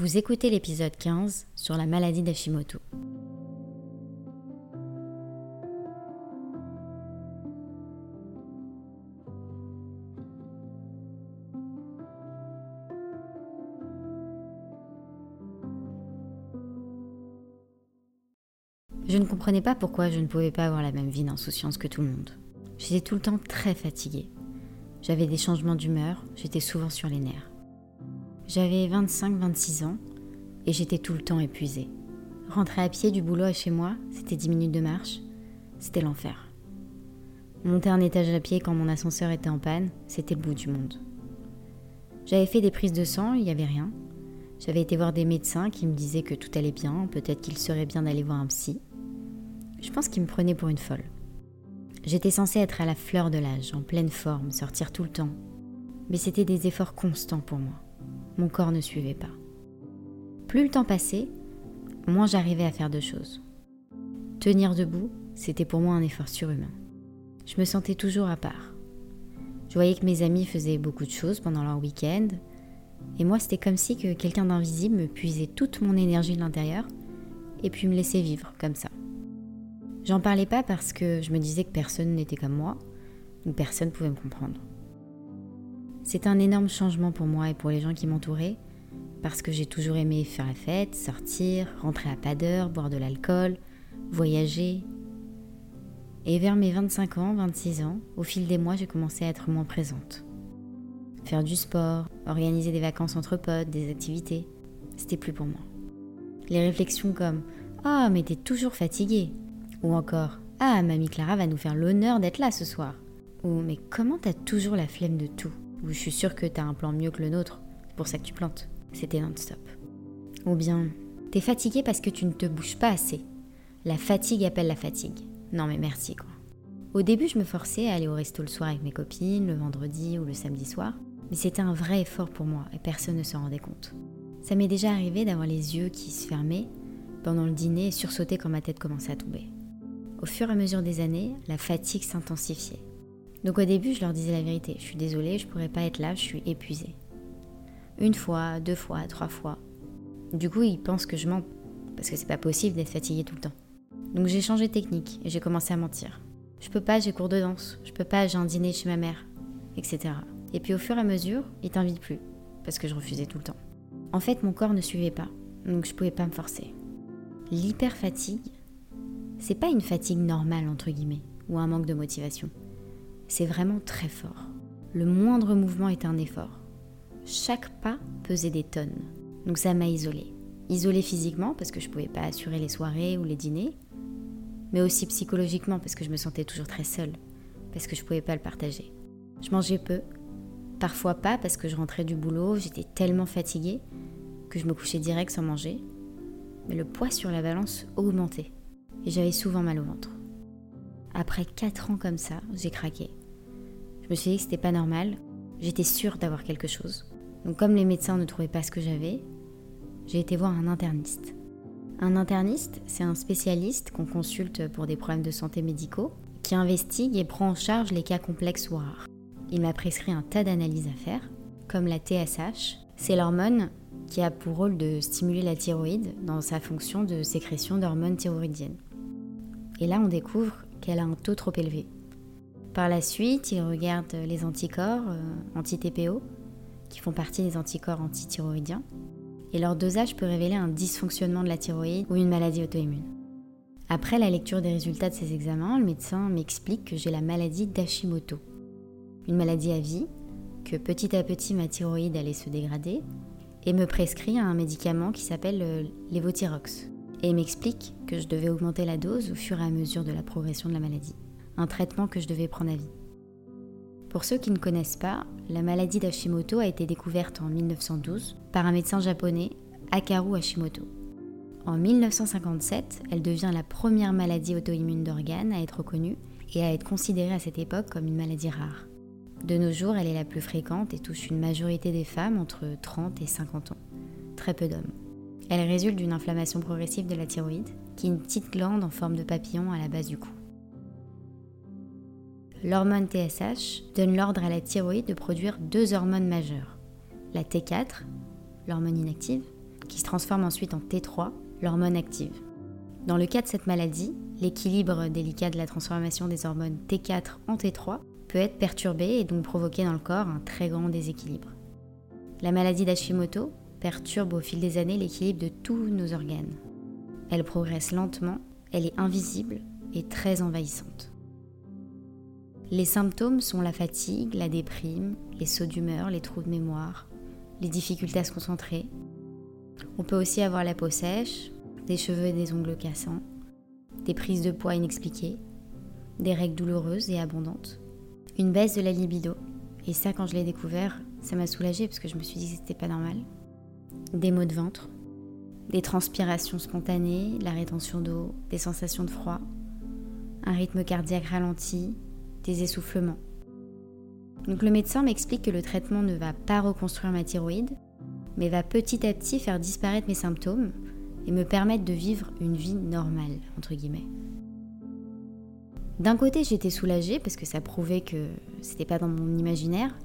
Vous écoutez l'épisode 15 sur la maladie d'Hashimoto. Je ne comprenais pas pourquoi je ne pouvais pas avoir la même vie d'insouciance que tout le monde. J'étais tout le temps très fatiguée. J'avais des changements d'humeur, j'étais souvent sur les nerfs. J'avais 25-26 ans et j'étais tout le temps épuisée. Rentrer à pied du boulot à chez moi, c'était 10 minutes de marche, c'était l'enfer. Monter un étage à pied quand mon ascenseur était en panne, c'était le bout du monde. J'avais fait des prises de sang, il n'y avait rien. J'avais été voir des médecins qui me disaient que tout allait bien, peut-être qu'il serait bien d'aller voir un psy. Je pense qu'ils me prenaient pour une folle. J'étais censée être à la fleur de l'âge, en pleine forme, sortir tout le temps. Mais c'était des efforts constants pour moi. Mon corps ne suivait pas. Plus le temps passait, moins j'arrivais à faire de choses. Tenir debout, c'était pour moi un effort surhumain. Je me sentais toujours à part. Je voyais que mes amis faisaient beaucoup de choses pendant leur week-end, et moi c'était comme si que quelqu'un d'invisible me puisait toute mon énergie de l'intérieur et puis me laissait vivre comme ça. J'en parlais pas parce que je me disais que personne n'était comme moi, ou personne pouvait me comprendre. C'est un énorme changement pour moi et pour les gens qui m'entouraient, parce que j'ai toujours aimé faire la fête, sortir, rentrer à pas d'heure, boire de l'alcool, voyager. Et vers mes 25 ans, 26 ans, au fil des mois, j'ai commencé à être moins présente. Faire du sport, organiser des vacances entre potes, des activités, c'était plus pour moi. Les réflexions comme Ah, mais t'es toujours fatiguée ou encore Ah, mamie Clara va nous faire l'honneur d'être là ce soir. Ou Mais comment t'as toujours la flemme de tout? Ou je suis sûre que t'as un plan mieux que le nôtre, pour ça que tu plantes. C'était non-stop. Ou bien T'es fatigué parce que tu ne te bouges pas assez. La fatigue appelle la fatigue. Non mais merci quoi. Au début, je me forçais à aller au resto le soir avec mes copines, le vendredi ou le samedi soir, mais c'était un vrai effort pour moi et personne ne s'en rendait compte. Ça m'est déjà arrivé d'avoir les yeux qui se fermaient pendant le dîner et sursauter quand ma tête commençait à tomber. Au fur et à mesure des années, la fatigue s'intensifiait. Donc au début, je leur disais la vérité. Je suis désolée, je pourrais pas être là, je suis épuisée. Une fois, deux fois, trois fois. Du coup, ils pensent que je mens, parce que c'est pas possible d'être fatiguée tout le temps. Donc j'ai changé de technique et j'ai commencé à mentir. Je peux pas, j'ai cours de danse. Je peux pas, j'ai un dîner chez ma mère, etc. Et puis au fur et à mesure, ils t'invitent plus, parce que je refusais tout le temps. En fait, mon corps ne suivait pas, donc je pouvais pas me forcer. L'hyper-fatigue, c'est pas une fatigue normale, entre guillemets, ou un manque de motivation. C'est vraiment très fort. Le moindre mouvement est un effort. Chaque pas pesait des tonnes. Donc ça m'a isolée. Isolée physiquement parce que je pouvais pas assurer les soirées ou les dîners, mais aussi psychologiquement parce que je me sentais toujours très seule, parce que je pouvais pas le partager. Je mangeais peu, parfois pas parce que je rentrais du boulot, j'étais tellement fatiguée que je me couchais direct sans manger, mais le poids sur la balance augmentait et j'avais souvent mal au ventre. Après 4 ans comme ça, j'ai craqué. Je me suis dit que c'était pas normal, j'étais sûre d'avoir quelque chose. Donc comme les médecins ne trouvaient pas ce que j'avais, j'ai été voir un interniste. Un interniste, c'est un spécialiste qu'on consulte pour des problèmes de santé médicaux, qui investigue et prend en charge les cas complexes ou rares. Il m'a prescrit un tas d'analyses à faire, comme la TSH, c'est l'hormone qui a pour rôle de stimuler la thyroïde dans sa fonction de sécrétion d'hormones thyroïdiennes. Et là, on découvre qu'elle a un taux trop élevé. Par la suite, il regarde les anticorps euh, anti-TPO, qui font partie des anticorps antithyroïdiens, et leur dosage peut révéler un dysfonctionnement de la thyroïde ou une maladie auto-immune. Après la lecture des résultats de ces examens, le médecin m'explique que j'ai la maladie d'Hashimoto, une maladie à vie, que petit à petit ma thyroïde allait se dégrader, et me prescrit un médicament qui s'appelle euh, l'évothyrox et m'explique que je devais augmenter la dose au fur et à mesure de la progression de la maladie, un traitement que je devais prendre à vie. Pour ceux qui ne connaissent pas, la maladie d'Hashimoto a été découverte en 1912 par un médecin japonais Hakaru Hashimoto. En 1957, elle devient la première maladie auto-immune d'organes à être reconnue et à être considérée à cette époque comme une maladie rare. De nos jours, elle est la plus fréquente et touche une majorité des femmes entre 30 et 50 ans. Très peu d'hommes. Elle résulte d'une inflammation progressive de la thyroïde, qui est une petite glande en forme de papillon à la base du cou. L'hormone TSH donne l'ordre à la thyroïde de produire deux hormones majeures. La T4, l'hormone inactive, qui se transforme ensuite en T3, l'hormone active. Dans le cas de cette maladie, l'équilibre délicat de la transformation des hormones T4 en T3 peut être perturbé et donc provoquer dans le corps un très grand déséquilibre. La maladie d'Hashimoto perturbe au fil des années l'équilibre de tous nos organes. Elle progresse lentement, elle est invisible et très envahissante. Les symptômes sont la fatigue, la déprime, les sauts d'humeur, les trous de mémoire, les difficultés à se concentrer. On peut aussi avoir la peau sèche, des cheveux et des ongles cassants, des prises de poids inexpliquées, des règles douloureuses et abondantes, une baisse de la libido. Et ça, quand je l'ai découvert, ça m'a soulagée parce que je me suis dit que c'était pas normal. Des maux de ventre, des transpirations spontanées, la rétention d'eau, des sensations de froid, un rythme cardiaque ralenti, des essoufflements. Donc le médecin m'explique que le traitement ne va pas reconstruire ma thyroïde, mais va petit à petit faire disparaître mes symptômes et me permettre de vivre une vie normale, entre guillemets. D'un côté, j'étais soulagée parce que ça prouvait que c'était pas dans mon imaginaire,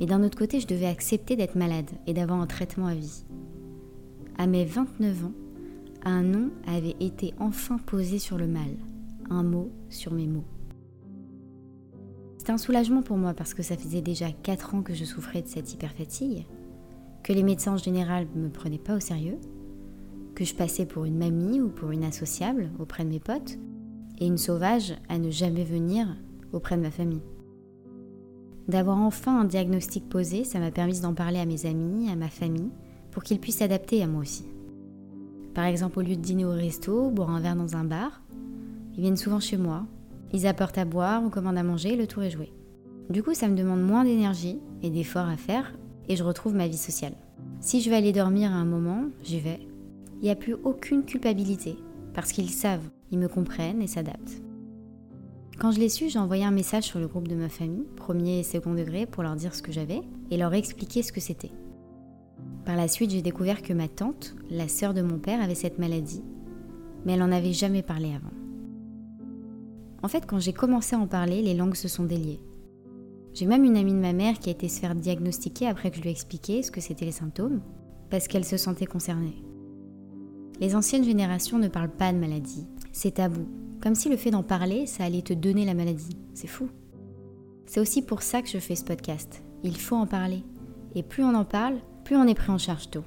mais d'un autre côté, je devais accepter d'être malade et d'avoir un traitement à vie. À mes 29 ans, un nom avait été enfin posé sur le mal, un mot sur mes mots. C'était un soulagement pour moi parce que ça faisait déjà 4 ans que je souffrais de cette hyperfatigue, que les médecins en général ne me prenaient pas au sérieux, que je passais pour une mamie ou pour une associable auprès de mes potes, et une sauvage à ne jamais venir auprès de ma famille. D'avoir enfin un diagnostic posé, ça m'a permis d'en parler à mes amis, à ma famille, pour qu'ils puissent s'adapter à moi aussi. Par exemple, au lieu de dîner au resto, boire un verre dans un bar, ils viennent souvent chez moi, ils apportent à boire, on commande à manger, le tour est joué. Du coup, ça me demande moins d'énergie et d'efforts à faire et je retrouve ma vie sociale. Si je vais aller dormir à un moment, j'y vais. Il n'y a plus aucune culpabilité parce qu'ils savent, ils me comprennent et s'adaptent. Quand je l'ai su, j'ai envoyé un message sur le groupe de ma famille, premier et second degré, pour leur dire ce que j'avais et leur expliquer ce que c'était. Par la suite, j'ai découvert que ma tante, la sœur de mon père, avait cette maladie, mais elle n'en avait jamais parlé avant. En fait, quand j'ai commencé à en parler, les langues se sont déliées. J'ai même une amie de ma mère qui a été se faire diagnostiquer après que je lui ai expliqué ce que c'étaient les symptômes, parce qu'elle se sentait concernée. Les anciennes générations ne parlent pas de maladie, c'est tabou, comme si le fait d'en parler, ça allait te donner la maladie. C'est fou. C'est aussi pour ça que je fais ce podcast. Il faut en parler. Et plus on en parle, plus on est pris en charge tôt.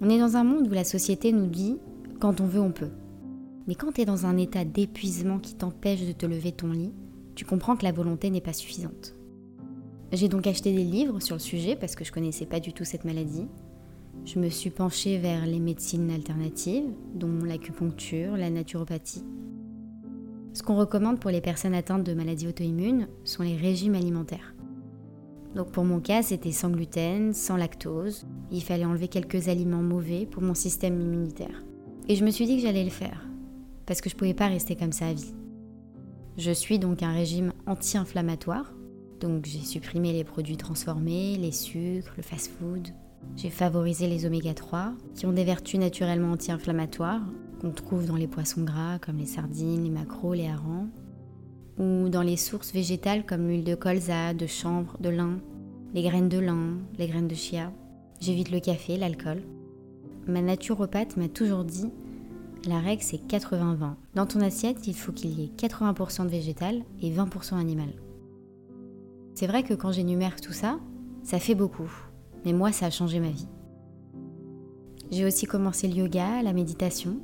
On est dans un monde où la société nous dit quand on veut, on peut. Mais quand tu es dans un état d'épuisement qui t'empêche de te lever ton lit, tu comprends que la volonté n'est pas suffisante. J'ai donc acheté des livres sur le sujet parce que je connaissais pas du tout cette maladie. Je me suis penchée vers les médecines alternatives, dont l'acupuncture, la naturopathie. Ce qu'on recommande pour les personnes atteintes de maladies auto-immunes sont les régimes alimentaires. Donc pour mon cas, c'était sans gluten, sans lactose. Il fallait enlever quelques aliments mauvais pour mon système immunitaire. Et je me suis dit que j'allais le faire parce que je ne pouvais pas rester comme ça à vie. Je suis donc un régime anti-inflammatoire, donc j'ai supprimé les produits transformés, les sucres, le fast-food. J'ai favorisé les oméga 3, qui ont des vertus naturellement anti-inflammatoires, qu'on trouve dans les poissons gras comme les sardines, les maquereaux, les harengs, ou dans les sources végétales comme l'huile de colza, de chanvre, de lin, les graines de lin, les graines de chia. J'évite le café, l'alcool. Ma naturopathe m'a toujours dit la règle, c'est 80-20. Dans ton assiette, il faut qu'il y ait 80% de végétal et 20% animal. C'est vrai que quand j'énumère tout ça, ça fait beaucoup. Mais moi, ça a changé ma vie. J'ai aussi commencé le yoga, la méditation,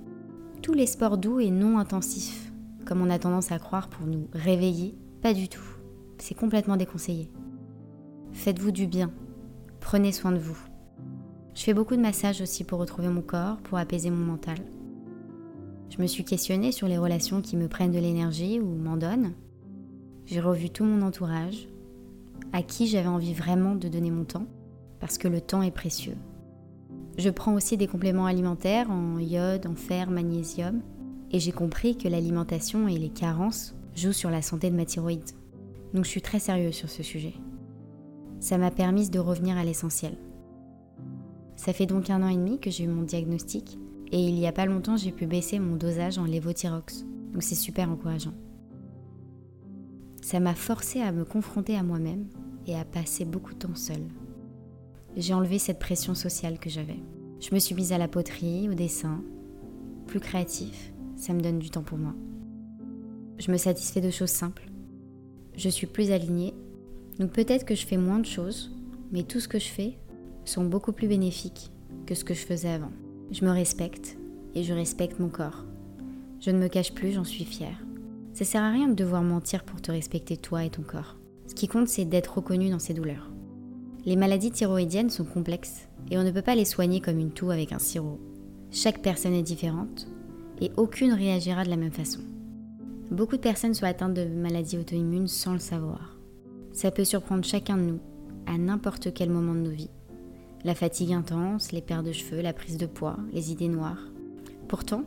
tous les sports doux et non intensifs, comme on a tendance à croire pour nous réveiller, pas du tout. C'est complètement déconseillé. Faites-vous du bien. Prenez soin de vous. Je fais beaucoup de massages aussi pour retrouver mon corps, pour apaiser mon mental. Je me suis questionnée sur les relations qui me prennent de l'énergie ou m'en donnent. J'ai revu tout mon entourage, à qui j'avais envie vraiment de donner mon temps, parce que le temps est précieux. Je prends aussi des compléments alimentaires en iode, en fer, magnésium. Et j'ai compris que l'alimentation et les carences jouent sur la santé de ma thyroïde. Donc je suis très sérieuse sur ce sujet. Ça m'a permis de revenir à l'essentiel. Ça fait donc un an et demi que j'ai eu mon diagnostic et il y a pas longtemps j'ai pu baisser mon dosage en lévothyrox. Donc c'est super encourageant. Ça m'a forcé à me confronter à moi-même et à passer beaucoup de temps seule. J'ai enlevé cette pression sociale que j'avais. Je me suis mise à la poterie, au dessin, plus créatif, ça me donne du temps pour moi. Je me satisfais de choses simples. Je suis plus alignée, donc peut-être que je fais moins de choses, mais tout ce que je fais sont beaucoup plus bénéfiques que ce que je faisais avant. Je me respecte et je respecte mon corps. Je ne me cache plus, j'en suis fière. Ça sert à rien de devoir mentir pour te respecter toi et ton corps. Ce qui compte, c'est d'être reconnu dans ses douleurs. Les maladies thyroïdiennes sont complexes et on ne peut pas les soigner comme une toux avec un sirop. Chaque personne est différente et aucune réagira de la même façon. Beaucoup de personnes sont atteintes de maladies auto-immunes sans le savoir. Ça peut surprendre chacun de nous à n'importe quel moment de nos vies. La fatigue intense, les pertes de cheveux, la prise de poids, les idées noires. Pourtant,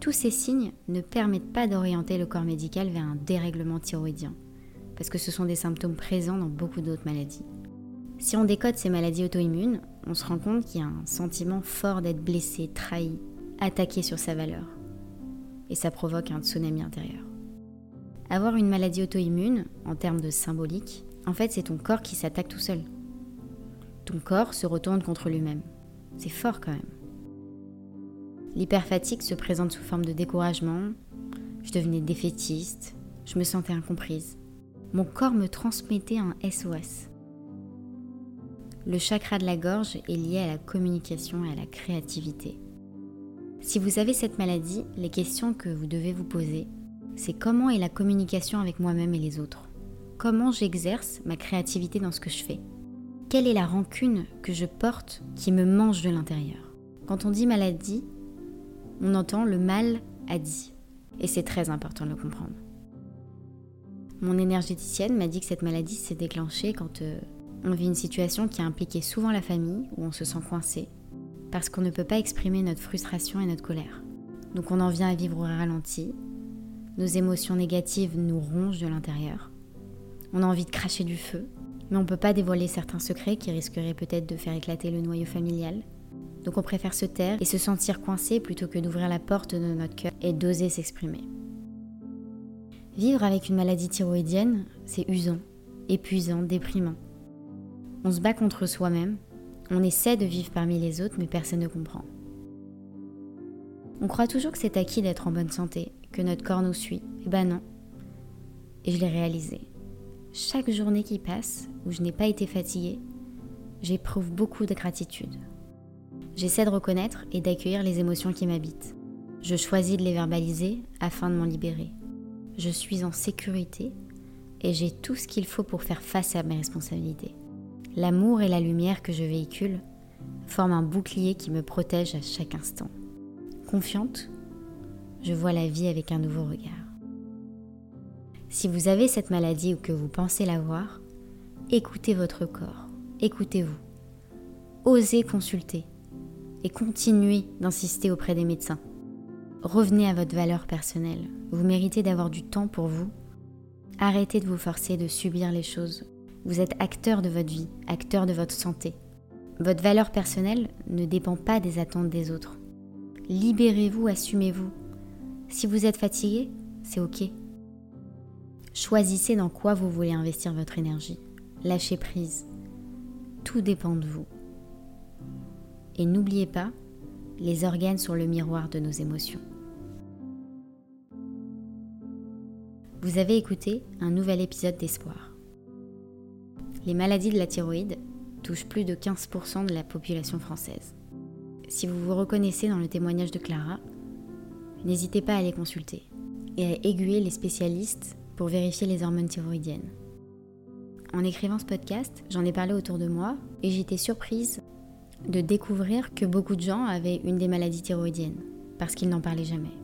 tous ces signes ne permettent pas d'orienter le corps médical vers un dérèglement thyroïdien, parce que ce sont des symptômes présents dans beaucoup d'autres maladies. Si on décode ces maladies auto-immunes, on se rend compte qu'il y a un sentiment fort d'être blessé, trahi, attaqué sur sa valeur. Et ça provoque un tsunami intérieur. Avoir une maladie auto-immune, en termes de symbolique, en fait c'est ton corps qui s'attaque tout seul. Ton corps se retourne contre lui-même. C'est fort quand même. L'hyperfatigue se présente sous forme de découragement, je devenais défaitiste, je me sentais incomprise. Mon corps me transmettait un SOS. Le chakra de la gorge est lié à la communication et à la créativité. Si vous avez cette maladie, les questions que vous devez vous poser, c'est comment est la communication avec moi-même et les autres? Comment j'exerce ma créativité dans ce que je fais? Quelle est la rancune que je porte qui me mange de l'intérieur? Quand on dit maladie, on entend le mal a dit. Et c'est très important de le comprendre. Mon énergéticienne m'a dit que cette maladie s'est déclenchée quand euh, on vit une situation qui a impliqué souvent la famille, où on se sent coincé, parce qu'on ne peut pas exprimer notre frustration et notre colère. Donc on en vient à vivre au ralenti, nos émotions négatives nous rongent de l'intérieur, on a envie de cracher du feu, mais on ne peut pas dévoiler certains secrets qui risqueraient peut-être de faire éclater le noyau familial. Donc on préfère se taire et se sentir coincé plutôt que d'ouvrir la porte de notre cœur et d'oser s'exprimer. Vivre avec une maladie thyroïdienne, c'est usant, épuisant, déprimant. On se bat contre soi-même on essaie de vivre parmi les autres, mais personne ne comprend. On croit toujours que c'est acquis d'être en bonne santé, que notre corps nous suit. Eh ben non. Et je l'ai réalisé. Chaque journée qui passe, où je n'ai pas été fatiguée, j'éprouve beaucoup de gratitude. J'essaie de reconnaître et d'accueillir les émotions qui m'habitent. Je choisis de les verbaliser afin de m'en libérer. Je suis en sécurité et j'ai tout ce qu'il faut pour faire face à mes responsabilités. L'amour et la lumière que je véhicule forment un bouclier qui me protège à chaque instant. Confiante, je vois la vie avec un nouveau regard. Si vous avez cette maladie ou que vous pensez l'avoir, écoutez votre corps, écoutez-vous. Osez consulter et continuez d'insister auprès des médecins. Revenez à votre valeur personnelle. Vous méritez d'avoir du temps pour vous. Arrêtez de vous forcer de subir les choses vous êtes acteur de votre vie, acteur de votre santé. Votre valeur personnelle ne dépend pas des attentes des autres. Libérez-vous, assumez-vous. Si vous êtes fatigué, c'est ok. Choisissez dans quoi vous voulez investir votre énergie. Lâchez prise. Tout dépend de vous. Et n'oubliez pas, les organes sont le miroir de nos émotions. Vous avez écouté un nouvel épisode d'Espoir. Les maladies de la thyroïde touchent plus de 15% de la population française. Si vous vous reconnaissez dans le témoignage de Clara, n'hésitez pas à les consulter et à aiguiller les spécialistes pour vérifier les hormones thyroïdiennes. En écrivant ce podcast, j'en ai parlé autour de moi et j'étais surprise de découvrir que beaucoup de gens avaient une des maladies thyroïdiennes parce qu'ils n'en parlaient jamais.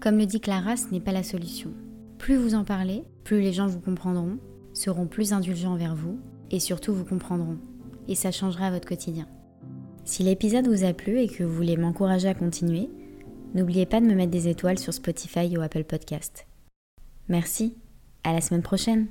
Comme le dit Clara, ce n'est pas la solution. Plus vous en parlez, plus les gens vous comprendront seront plus indulgents envers vous et surtout vous comprendront. Et ça changera votre quotidien. Si l'épisode vous a plu et que vous voulez m'encourager à continuer, n'oubliez pas de me mettre des étoiles sur Spotify ou Apple Podcast. Merci, à la semaine prochaine